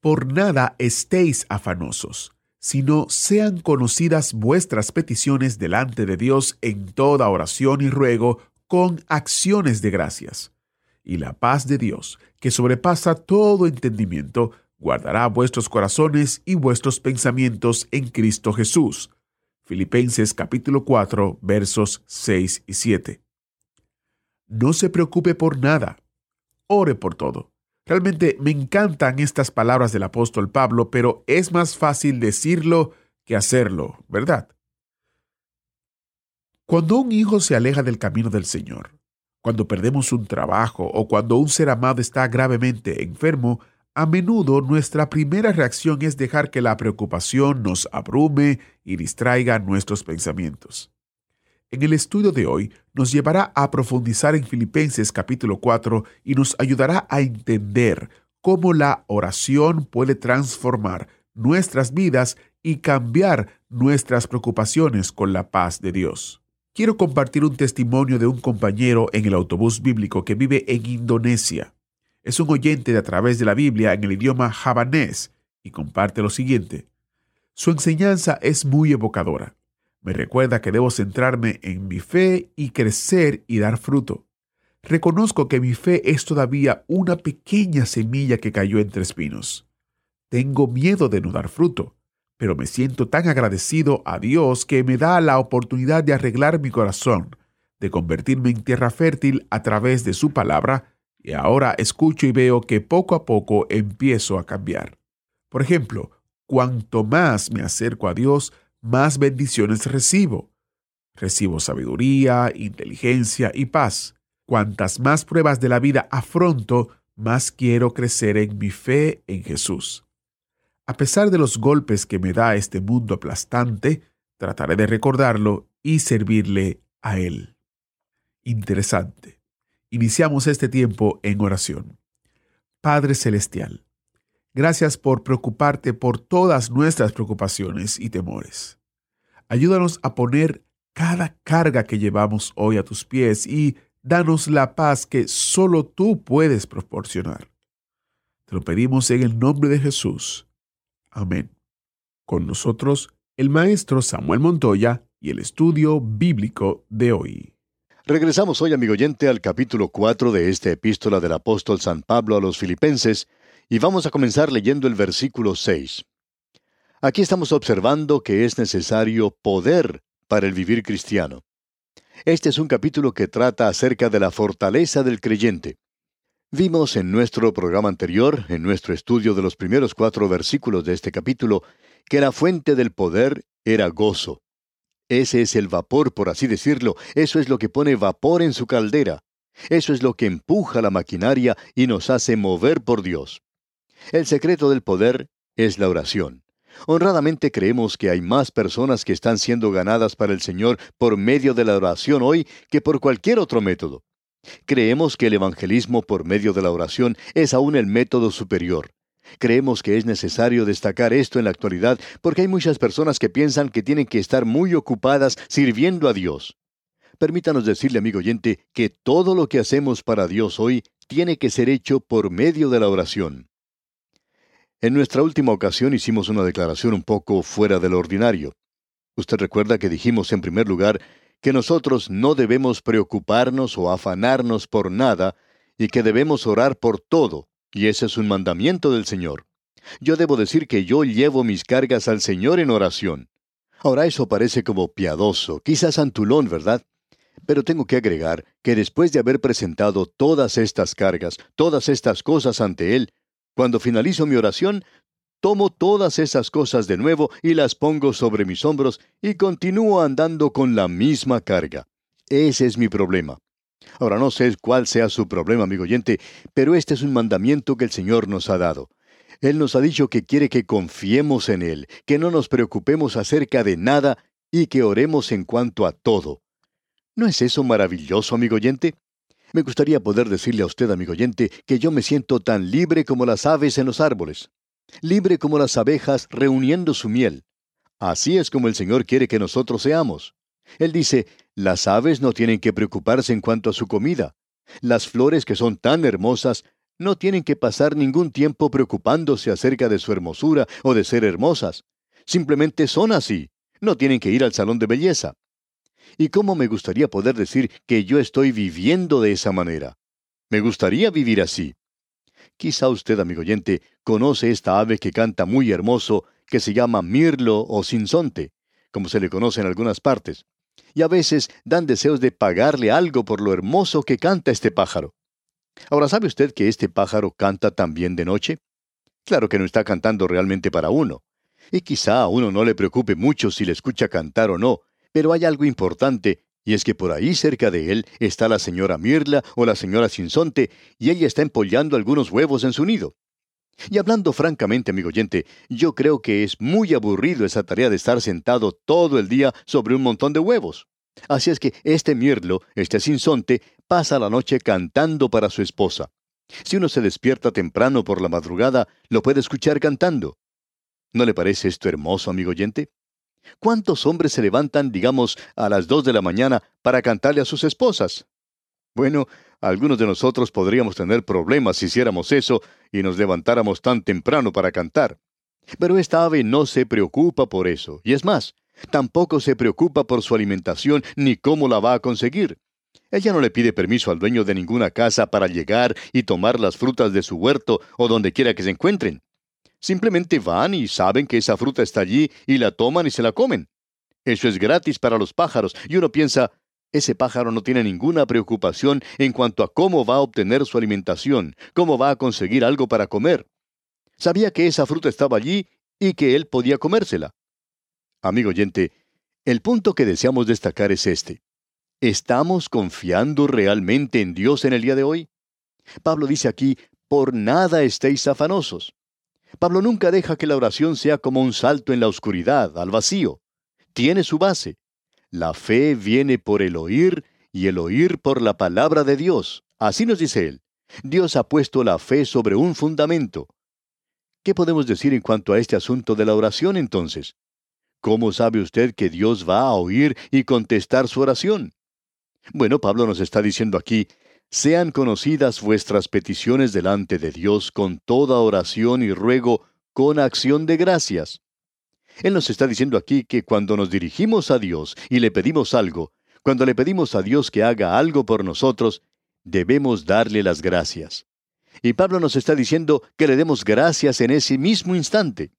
Por nada estéis afanosos, sino sean conocidas vuestras peticiones delante de Dios en toda oración y ruego con acciones de gracias. Y la paz de Dios, que sobrepasa todo entendimiento, guardará vuestros corazones y vuestros pensamientos en Cristo Jesús. Filipenses capítulo 4 versos 6 y 7. No se preocupe por nada, ore por todo. Realmente me encantan estas palabras del apóstol Pablo, pero es más fácil decirlo que hacerlo, ¿verdad? Cuando un hijo se aleja del camino del Señor, cuando perdemos un trabajo o cuando un ser amado está gravemente enfermo, a menudo nuestra primera reacción es dejar que la preocupación nos abrume y distraiga nuestros pensamientos. En el estudio de hoy nos llevará a profundizar en Filipenses capítulo 4 y nos ayudará a entender cómo la oración puede transformar nuestras vidas y cambiar nuestras preocupaciones con la paz de Dios. Quiero compartir un testimonio de un compañero en el autobús bíblico que vive en Indonesia. Es un oyente de a través de la Biblia en el idioma javanés y comparte lo siguiente. Su enseñanza es muy evocadora. Me recuerda que debo centrarme en mi fe y crecer y dar fruto. Reconozco que mi fe es todavía una pequeña semilla que cayó entre espinos. Tengo miedo de no dar fruto, pero me siento tan agradecido a Dios que me da la oportunidad de arreglar mi corazón, de convertirme en tierra fértil a través de su palabra, y ahora escucho y veo que poco a poco empiezo a cambiar. Por ejemplo, cuanto más me acerco a Dios, más bendiciones recibo. Recibo sabiduría, inteligencia y paz. Cuantas más pruebas de la vida afronto, más quiero crecer en mi fe en Jesús. A pesar de los golpes que me da este mundo aplastante, trataré de recordarlo y servirle a Él. Interesante. Iniciamos este tiempo en oración. Padre Celestial, Gracias por preocuparte por todas nuestras preocupaciones y temores. Ayúdanos a poner cada carga que llevamos hoy a tus pies y danos la paz que solo tú puedes proporcionar. Te lo pedimos en el nombre de Jesús. Amén. Con nosotros, el maestro Samuel Montoya y el estudio bíblico de hoy. Regresamos hoy, amigo oyente, al capítulo 4 de esta epístola del apóstol San Pablo a los Filipenses, y vamos a comenzar leyendo el versículo 6. Aquí estamos observando que es necesario poder para el vivir cristiano. Este es un capítulo que trata acerca de la fortaleza del creyente. Vimos en nuestro programa anterior, en nuestro estudio de los primeros cuatro versículos de este capítulo, que la fuente del poder era gozo. Ese es el vapor, por así decirlo, eso es lo que pone vapor en su caldera. Eso es lo que empuja la maquinaria y nos hace mover por Dios. El secreto del poder es la oración. Honradamente creemos que hay más personas que están siendo ganadas para el Señor por medio de la oración hoy que por cualquier otro método. Creemos que el evangelismo por medio de la oración es aún el método superior. Creemos que es necesario destacar esto en la actualidad porque hay muchas personas que piensan que tienen que estar muy ocupadas sirviendo a Dios. Permítanos decirle, amigo oyente, que todo lo que hacemos para Dios hoy tiene que ser hecho por medio de la oración. En nuestra última ocasión hicimos una declaración un poco fuera del ordinario. Usted recuerda que dijimos en primer lugar que nosotros no debemos preocuparnos o afanarnos por nada y que debemos orar por todo, y ese es un mandamiento del Señor. Yo debo decir que yo llevo mis cargas al Señor en oración. Ahora eso parece como piadoso, quizás antulón, ¿verdad? Pero tengo que agregar que después de haber presentado todas estas cargas, todas estas cosas ante Él, cuando finalizo mi oración, tomo todas esas cosas de nuevo y las pongo sobre mis hombros y continúo andando con la misma carga. Ese es mi problema. Ahora no sé cuál sea su problema, amigo oyente, pero este es un mandamiento que el Señor nos ha dado. Él nos ha dicho que quiere que confiemos en Él, que no nos preocupemos acerca de nada y que oremos en cuanto a todo. ¿No es eso maravilloso, amigo oyente? Me gustaría poder decirle a usted, amigo oyente, que yo me siento tan libre como las aves en los árboles, libre como las abejas reuniendo su miel. Así es como el Señor quiere que nosotros seamos. Él dice, las aves no tienen que preocuparse en cuanto a su comida. Las flores que son tan hermosas no tienen que pasar ningún tiempo preocupándose acerca de su hermosura o de ser hermosas. Simplemente son así. No tienen que ir al salón de belleza. ¿Y cómo me gustaría poder decir que yo estoy viviendo de esa manera? Me gustaría vivir así. Quizá usted, amigo oyente, conoce esta ave que canta muy hermoso, que se llama mirlo o sinsonte, como se le conoce en algunas partes. Y a veces dan deseos de pagarle algo por lo hermoso que canta este pájaro. Ahora, ¿sabe usted que este pájaro canta también de noche? Claro que no está cantando realmente para uno. Y quizá a uno no le preocupe mucho si le escucha cantar o no, pero hay algo importante, y es que por ahí cerca de él está la señora Mirla o la señora Sinsonte, y ella está empollando algunos huevos en su nido. Y hablando francamente, amigo oyente, yo creo que es muy aburrido esa tarea de estar sentado todo el día sobre un montón de huevos. Así es que este mirlo, este sinsonte, pasa la noche cantando para su esposa. Si uno se despierta temprano por la madrugada, lo puede escuchar cantando. ¿No le parece esto hermoso, amigo oyente? ¿Cuántos hombres se levantan, digamos, a las dos de la mañana para cantarle a sus esposas? Bueno, algunos de nosotros podríamos tener problemas si hiciéramos eso y nos levantáramos tan temprano para cantar. Pero esta ave no se preocupa por eso, y es más, tampoco se preocupa por su alimentación ni cómo la va a conseguir. Ella no le pide permiso al dueño de ninguna casa para llegar y tomar las frutas de su huerto o donde quiera que se encuentren. Simplemente van y saben que esa fruta está allí y la toman y se la comen. Eso es gratis para los pájaros y uno piensa, ese pájaro no tiene ninguna preocupación en cuanto a cómo va a obtener su alimentación, cómo va a conseguir algo para comer. Sabía que esa fruta estaba allí y que él podía comérsela. Amigo oyente, el punto que deseamos destacar es este. ¿Estamos confiando realmente en Dios en el día de hoy? Pablo dice aquí, por nada estéis afanosos. Pablo nunca deja que la oración sea como un salto en la oscuridad, al vacío. Tiene su base. La fe viene por el oír y el oír por la palabra de Dios. Así nos dice él. Dios ha puesto la fe sobre un fundamento. ¿Qué podemos decir en cuanto a este asunto de la oración entonces? ¿Cómo sabe usted que Dios va a oír y contestar su oración? Bueno, Pablo nos está diciendo aquí, sean conocidas vuestras peticiones delante de Dios con toda oración y ruego con acción de gracias. Él nos está diciendo aquí que cuando nos dirigimos a Dios y le pedimos algo, cuando le pedimos a Dios que haga algo por nosotros, debemos darle las gracias. Y Pablo nos está diciendo que le demos gracias en ese mismo instante.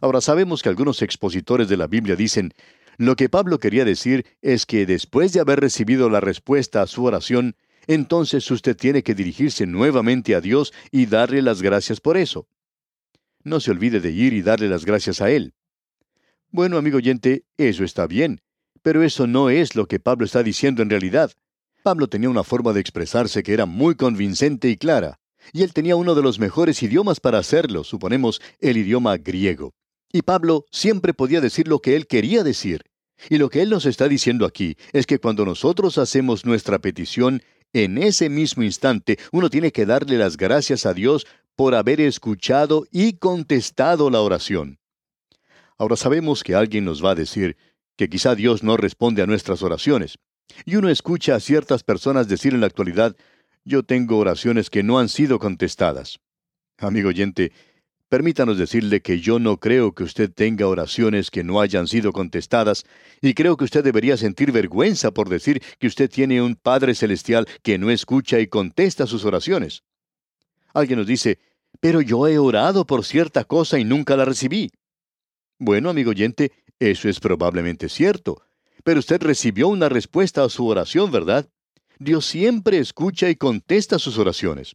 Ahora sabemos que algunos expositores de la Biblia dicen, lo que Pablo quería decir es que después de haber recibido la respuesta a su oración, entonces usted tiene que dirigirse nuevamente a Dios y darle las gracias por eso. No se olvide de ir y darle las gracias a Él. Bueno, amigo oyente, eso está bien, pero eso no es lo que Pablo está diciendo en realidad. Pablo tenía una forma de expresarse que era muy convincente y clara, y él tenía uno de los mejores idiomas para hacerlo, suponemos el idioma griego. Y Pablo siempre podía decir lo que él quería decir. Y lo que él nos está diciendo aquí es que cuando nosotros hacemos nuestra petición, en ese mismo instante uno tiene que darle las gracias a Dios por haber escuchado y contestado la oración. Ahora sabemos que alguien nos va a decir que quizá Dios no responde a nuestras oraciones. Y uno escucha a ciertas personas decir en la actualidad, yo tengo oraciones que no han sido contestadas. Amigo oyente, Permítanos decirle que yo no creo que usted tenga oraciones que no hayan sido contestadas, y creo que usted debería sentir vergüenza por decir que usted tiene un Padre Celestial que no escucha y contesta sus oraciones. Alguien nos dice, pero yo he orado por cierta cosa y nunca la recibí. Bueno, amigo oyente, eso es probablemente cierto, pero usted recibió una respuesta a su oración, ¿verdad? Dios siempre escucha y contesta sus oraciones.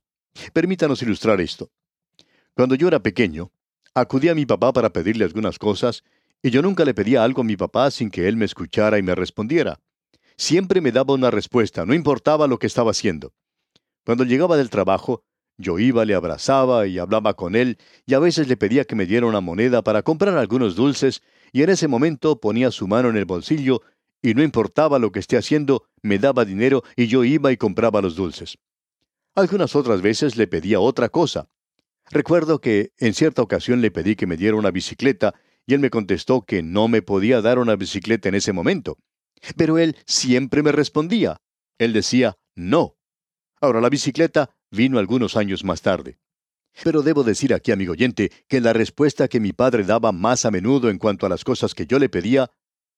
Permítanos ilustrar esto. Cuando yo era pequeño, acudí a mi papá para pedirle algunas cosas, y yo nunca le pedía algo a mi papá sin que él me escuchara y me respondiera. siempre me daba una respuesta, no importaba lo que estaba haciendo. Cuando llegaba del trabajo, yo iba, le abrazaba y hablaba con él, y a veces le pedía que me diera una moneda para comprar algunos dulces, y en ese momento ponía su mano en el bolsillo, y no importaba lo que esté haciendo, me daba dinero y yo iba y compraba los dulces. Algunas otras veces le pedía otra cosa. Recuerdo que en cierta ocasión le pedí que me diera una bicicleta, y él me contestó que no me podía dar una bicicleta en ese momento. Pero él siempre me respondía. Él decía, no. Ahora la bicicleta vino algunos años más tarde. Pero debo decir aquí, amigo oyente, que la respuesta que mi padre daba más a menudo en cuanto a las cosas que yo le pedía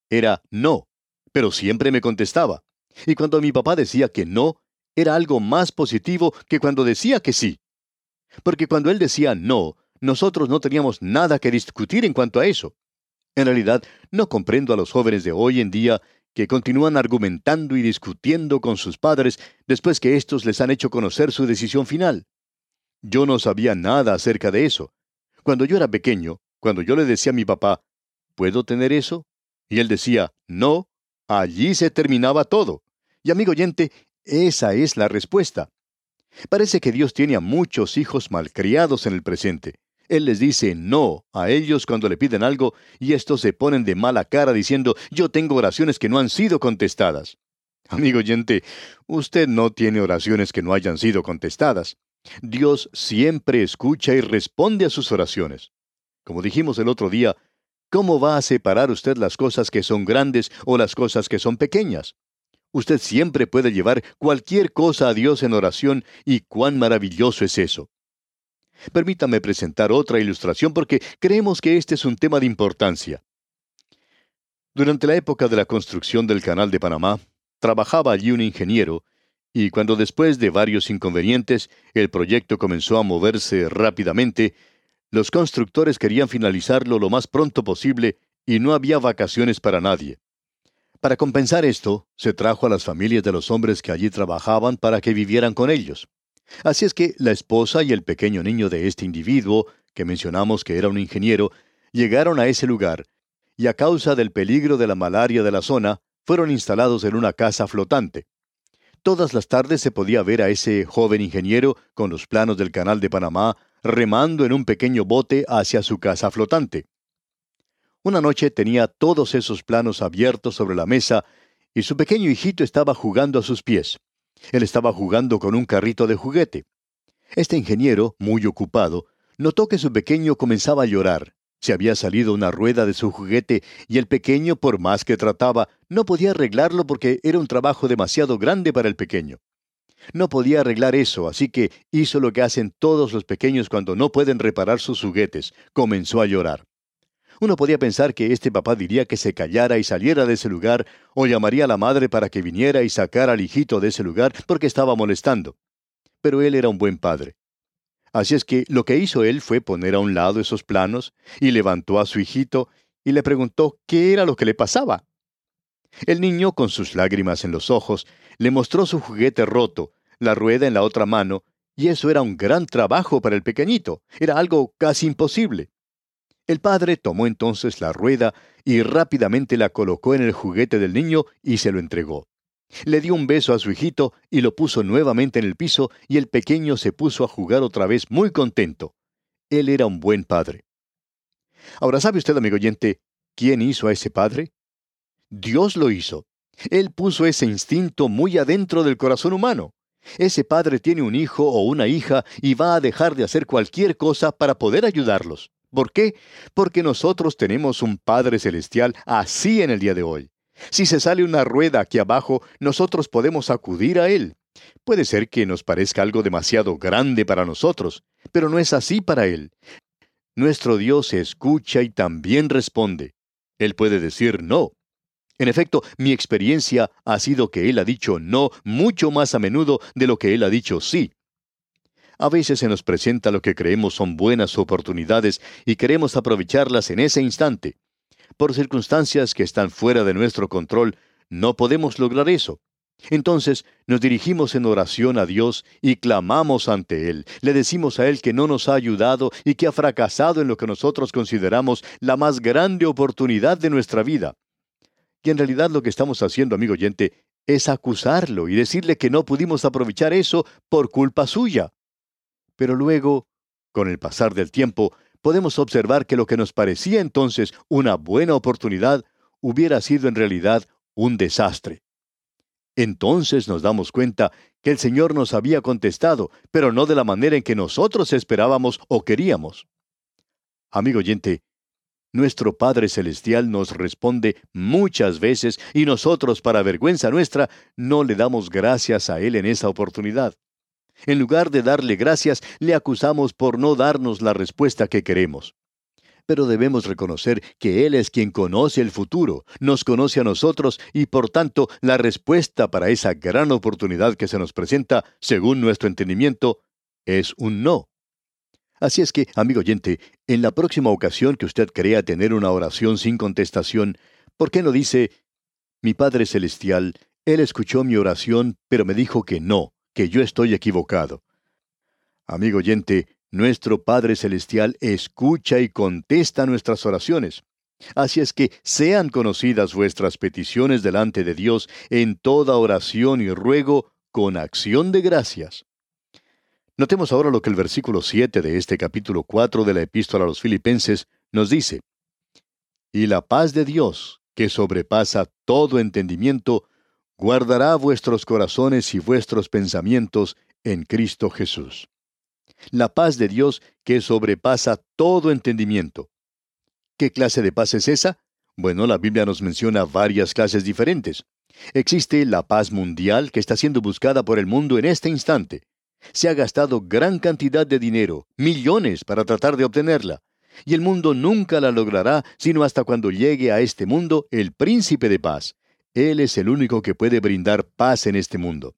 era no, pero siempre me contestaba. Y cuando mi papá decía que no, era algo más positivo que cuando decía que sí. Porque cuando él decía no, nosotros no teníamos nada que discutir en cuanto a eso. En realidad, no comprendo a los jóvenes de hoy en día que continúan argumentando y discutiendo con sus padres después que éstos les han hecho conocer su decisión final. Yo no sabía nada acerca de eso. Cuando yo era pequeño, cuando yo le decía a mi papá, ¿puedo tener eso? Y él decía, no, allí se terminaba todo. Y amigo oyente, esa es la respuesta. Parece que Dios tiene a muchos hijos malcriados en el presente. Él les dice no a ellos cuando le piden algo y estos se ponen de mala cara diciendo yo tengo oraciones que no han sido contestadas. Amigo oyente, usted no tiene oraciones que no hayan sido contestadas. Dios siempre escucha y responde a sus oraciones. Como dijimos el otro día, ¿cómo va a separar usted las cosas que son grandes o las cosas que son pequeñas? Usted siempre puede llevar cualquier cosa a Dios en oración y cuán maravilloso es eso. Permítame presentar otra ilustración porque creemos que este es un tema de importancia. Durante la época de la construcción del Canal de Panamá, trabajaba allí un ingeniero, y cuando después de varios inconvenientes el proyecto comenzó a moverse rápidamente, los constructores querían finalizarlo lo más pronto posible y no había vacaciones para nadie. Para compensar esto, se trajo a las familias de los hombres que allí trabajaban para que vivieran con ellos. Así es que la esposa y el pequeño niño de este individuo, que mencionamos que era un ingeniero, llegaron a ese lugar, y a causa del peligro de la malaria de la zona, fueron instalados en una casa flotante. Todas las tardes se podía ver a ese joven ingeniero con los planos del canal de Panamá remando en un pequeño bote hacia su casa flotante. Una noche tenía todos esos planos abiertos sobre la mesa y su pequeño hijito estaba jugando a sus pies. Él estaba jugando con un carrito de juguete. Este ingeniero, muy ocupado, notó que su pequeño comenzaba a llorar. Se había salido una rueda de su juguete y el pequeño, por más que trataba, no podía arreglarlo porque era un trabajo demasiado grande para el pequeño. No podía arreglar eso, así que hizo lo que hacen todos los pequeños cuando no pueden reparar sus juguetes. Comenzó a llorar. Uno podía pensar que este papá diría que se callara y saliera de ese lugar, o llamaría a la madre para que viniera y sacara al hijito de ese lugar porque estaba molestando. Pero él era un buen padre. Así es que lo que hizo él fue poner a un lado esos planos y levantó a su hijito y le preguntó qué era lo que le pasaba. El niño, con sus lágrimas en los ojos, le mostró su juguete roto, la rueda en la otra mano, y eso era un gran trabajo para el pequeñito, era algo casi imposible. El padre tomó entonces la rueda y rápidamente la colocó en el juguete del niño y se lo entregó. Le dio un beso a su hijito y lo puso nuevamente en el piso y el pequeño se puso a jugar otra vez muy contento. Él era un buen padre. Ahora, ¿sabe usted, amigo oyente, quién hizo a ese padre? Dios lo hizo. Él puso ese instinto muy adentro del corazón humano. Ese padre tiene un hijo o una hija y va a dejar de hacer cualquier cosa para poder ayudarlos. ¿Por qué? Porque nosotros tenemos un Padre Celestial así en el día de hoy. Si se sale una rueda aquí abajo, nosotros podemos acudir a Él. Puede ser que nos parezca algo demasiado grande para nosotros, pero no es así para Él. Nuestro Dios escucha y también responde. Él puede decir no. En efecto, mi experiencia ha sido que Él ha dicho no mucho más a menudo de lo que Él ha dicho sí. A veces se nos presenta lo que creemos son buenas oportunidades y queremos aprovecharlas en ese instante. Por circunstancias que están fuera de nuestro control, no podemos lograr eso. Entonces nos dirigimos en oración a Dios y clamamos ante Él. Le decimos a Él que no nos ha ayudado y que ha fracasado en lo que nosotros consideramos la más grande oportunidad de nuestra vida. Y en realidad lo que estamos haciendo, amigo oyente, es acusarlo y decirle que no pudimos aprovechar eso por culpa suya. Pero luego, con el pasar del tiempo, podemos observar que lo que nos parecía entonces una buena oportunidad hubiera sido en realidad un desastre. Entonces nos damos cuenta que el Señor nos había contestado, pero no de la manera en que nosotros esperábamos o queríamos. Amigo oyente, nuestro Padre Celestial nos responde muchas veces y nosotros, para vergüenza nuestra, no le damos gracias a Él en esa oportunidad. En lugar de darle gracias, le acusamos por no darnos la respuesta que queremos pero debemos reconocer que Él es quien conoce el futuro, nos conoce a nosotros y por tanto la respuesta para esa gran oportunidad que se nos presenta, según nuestro entendimiento, es un no. Así es que, amigo oyente, en la próxima ocasión que usted crea tener una oración sin contestación, ¿por qué no dice, mi Padre Celestial, Él escuchó mi oración, pero me dijo que no, que yo estoy equivocado? Amigo oyente, nuestro Padre Celestial escucha y contesta nuestras oraciones. Así es que sean conocidas vuestras peticiones delante de Dios en toda oración y ruego con acción de gracias. Notemos ahora lo que el versículo 7 de este capítulo 4 de la epístola a los filipenses nos dice. Y la paz de Dios, que sobrepasa todo entendimiento, guardará vuestros corazones y vuestros pensamientos en Cristo Jesús la paz de Dios que sobrepasa todo entendimiento. ¿Qué clase de paz es esa? Bueno, la Biblia nos menciona varias clases diferentes. Existe la paz mundial que está siendo buscada por el mundo en este instante. Se ha gastado gran cantidad de dinero, millones, para tratar de obtenerla. Y el mundo nunca la logrará sino hasta cuando llegue a este mundo el príncipe de paz. Él es el único que puede brindar paz en este mundo.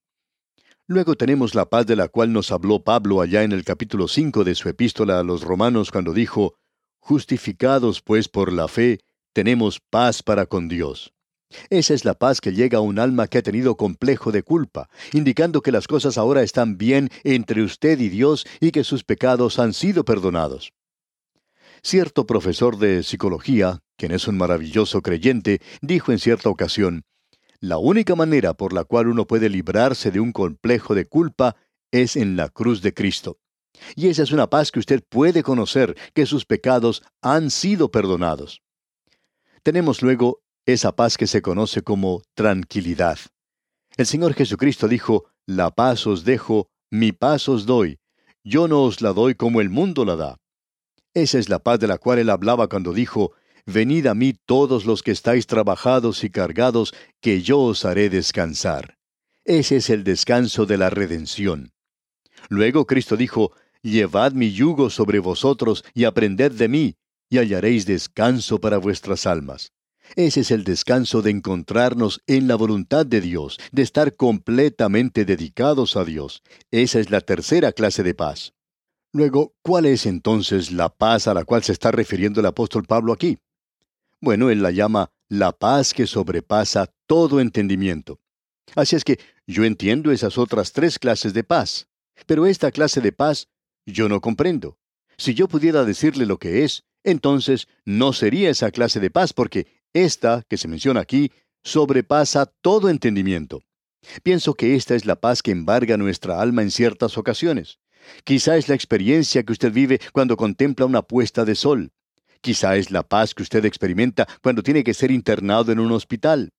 Luego tenemos la paz de la cual nos habló Pablo allá en el capítulo 5 de su epístola a los romanos cuando dijo, Justificados pues por la fe, tenemos paz para con Dios. Esa es la paz que llega a un alma que ha tenido complejo de culpa, indicando que las cosas ahora están bien entre usted y Dios y que sus pecados han sido perdonados. Cierto profesor de psicología, quien es un maravilloso creyente, dijo en cierta ocasión, la única manera por la cual uno puede librarse de un complejo de culpa es en la cruz de Cristo. Y esa es una paz que usted puede conocer, que sus pecados han sido perdonados. Tenemos luego esa paz que se conoce como tranquilidad. El Señor Jesucristo dijo, La paz os dejo, mi paz os doy. Yo no os la doy como el mundo la da. Esa es la paz de la cual él hablaba cuando dijo, Venid a mí todos los que estáis trabajados y cargados, que yo os haré descansar. Ese es el descanso de la redención. Luego Cristo dijo, Llevad mi yugo sobre vosotros y aprended de mí, y hallaréis descanso para vuestras almas. Ese es el descanso de encontrarnos en la voluntad de Dios, de estar completamente dedicados a Dios. Esa es la tercera clase de paz. Luego, ¿cuál es entonces la paz a la cual se está refiriendo el apóstol Pablo aquí? Bueno, él la llama la paz que sobrepasa todo entendimiento. Así es que yo entiendo esas otras tres clases de paz, pero esta clase de paz yo no comprendo. Si yo pudiera decirle lo que es, entonces no sería esa clase de paz porque esta, que se menciona aquí, sobrepasa todo entendimiento. Pienso que esta es la paz que embarga nuestra alma en ciertas ocasiones. Quizá es la experiencia que usted vive cuando contempla una puesta de sol. Quizá es la paz que usted experimenta cuando tiene que ser internado en un hospital.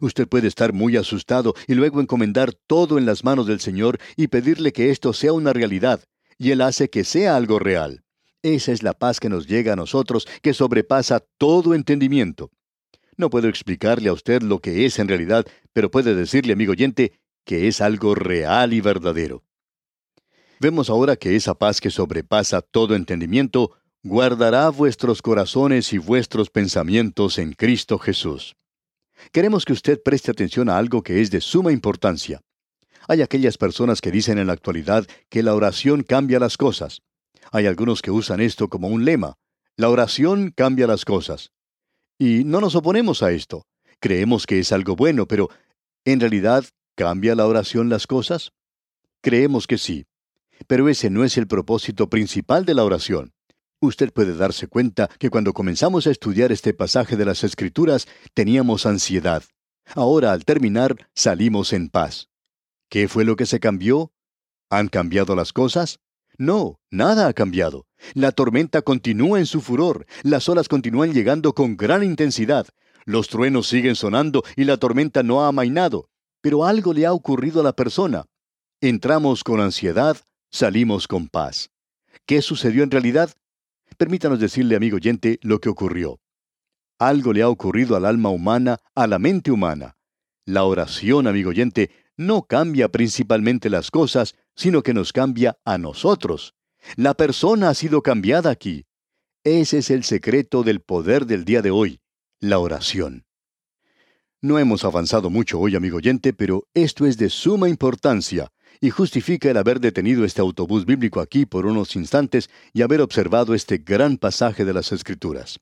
Usted puede estar muy asustado y luego encomendar todo en las manos del Señor y pedirle que esto sea una realidad, y Él hace que sea algo real. Esa es la paz que nos llega a nosotros, que sobrepasa todo entendimiento. No puedo explicarle a usted lo que es en realidad, pero puede decirle, amigo oyente, que es algo real y verdadero. Vemos ahora que esa paz que sobrepasa todo entendimiento guardará vuestros corazones y vuestros pensamientos en Cristo Jesús. Queremos que usted preste atención a algo que es de suma importancia. Hay aquellas personas que dicen en la actualidad que la oración cambia las cosas. Hay algunos que usan esto como un lema. La oración cambia las cosas. Y no nos oponemos a esto. Creemos que es algo bueno, pero ¿en realidad cambia la oración las cosas? Creemos que sí. Pero ese no es el propósito principal de la oración. Usted puede darse cuenta que cuando comenzamos a estudiar este pasaje de las Escrituras teníamos ansiedad. Ahora, al terminar, salimos en paz. ¿Qué fue lo que se cambió? ¿Han cambiado las cosas? No, nada ha cambiado. La tormenta continúa en su furor, las olas continúan llegando con gran intensidad, los truenos siguen sonando y la tormenta no ha amainado, pero algo le ha ocurrido a la persona. Entramos con ansiedad, salimos con paz. ¿Qué sucedió en realidad? Permítanos decirle, amigo oyente, lo que ocurrió. Algo le ha ocurrido al alma humana, a la mente humana. La oración, amigo oyente, no cambia principalmente las cosas, sino que nos cambia a nosotros. La persona ha sido cambiada aquí. Ese es el secreto del poder del día de hoy, la oración. No hemos avanzado mucho hoy, amigo oyente, pero esto es de suma importancia y justifica el haber detenido este autobús bíblico aquí por unos instantes y haber observado este gran pasaje de las Escrituras.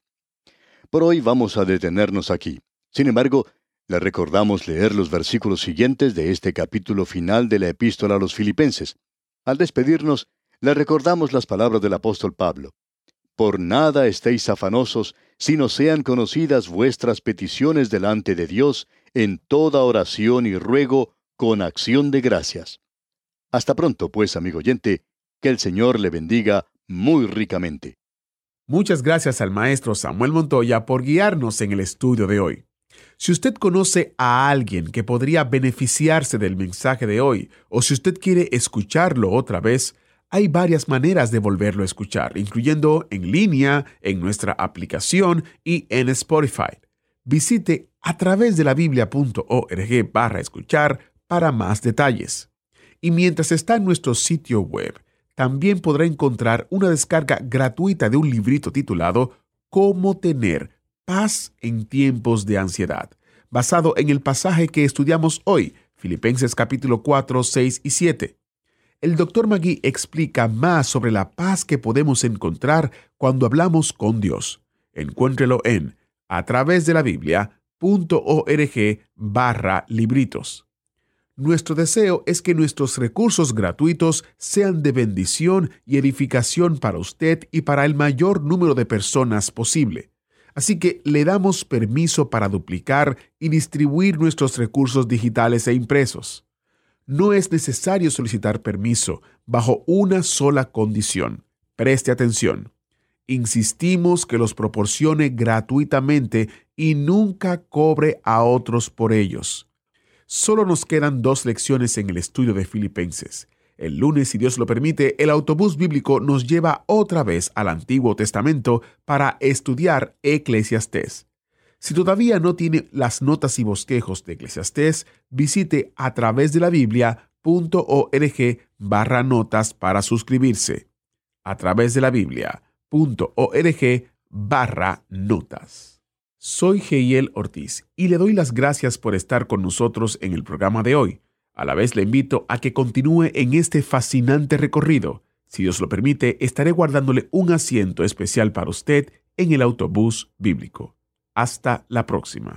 Por hoy vamos a detenernos aquí. Sin embargo, le recordamos leer los versículos siguientes de este capítulo final de la epístola a los filipenses. Al despedirnos, le recordamos las palabras del apóstol Pablo. Por nada estéis afanosos, sino sean conocidas vuestras peticiones delante de Dios en toda oración y ruego con acción de gracias. Hasta pronto, pues, amigo oyente, que el Señor le bendiga muy ricamente. Muchas gracias al maestro Samuel Montoya por guiarnos en el estudio de hoy. Si usted conoce a alguien que podría beneficiarse del mensaje de hoy, o si usted quiere escucharlo otra vez, hay varias maneras de volverlo a escuchar, incluyendo en línea, en nuestra aplicación y en Spotify. Visite a través de la biblia.org barra escuchar para más detalles. Y mientras está en nuestro sitio web, también podrá encontrar una descarga gratuita de un librito titulado Cómo tener paz en tiempos de ansiedad, basado en el pasaje que estudiamos hoy, Filipenses capítulo 4, 6 y 7. El Dr. Magui explica más sobre la paz que podemos encontrar cuando hablamos con Dios. Encuéntrelo en a través de la Biblia.org barra libritos. Nuestro deseo es que nuestros recursos gratuitos sean de bendición y edificación para usted y para el mayor número de personas posible. Así que le damos permiso para duplicar y distribuir nuestros recursos digitales e impresos. No es necesario solicitar permiso bajo una sola condición. Preste atención. Insistimos que los proporcione gratuitamente y nunca cobre a otros por ellos. Solo nos quedan dos lecciones en el estudio de Filipenses. El lunes, si Dios lo permite, el autobús bíblico nos lleva otra vez al Antiguo Testamento para estudiar Eclesiastés. Si todavía no tiene las notas y bosquejos de Eclesiastés, visite a través de la Biblia.org barra notas para suscribirse. A través de la Biblia.org barra notas. Soy Geiel Ortiz y le doy las gracias por estar con nosotros en el programa de hoy. A la vez le invito a que continúe en este fascinante recorrido. Si Dios lo permite, estaré guardándole un asiento especial para usted en el autobús bíblico. Hasta la próxima.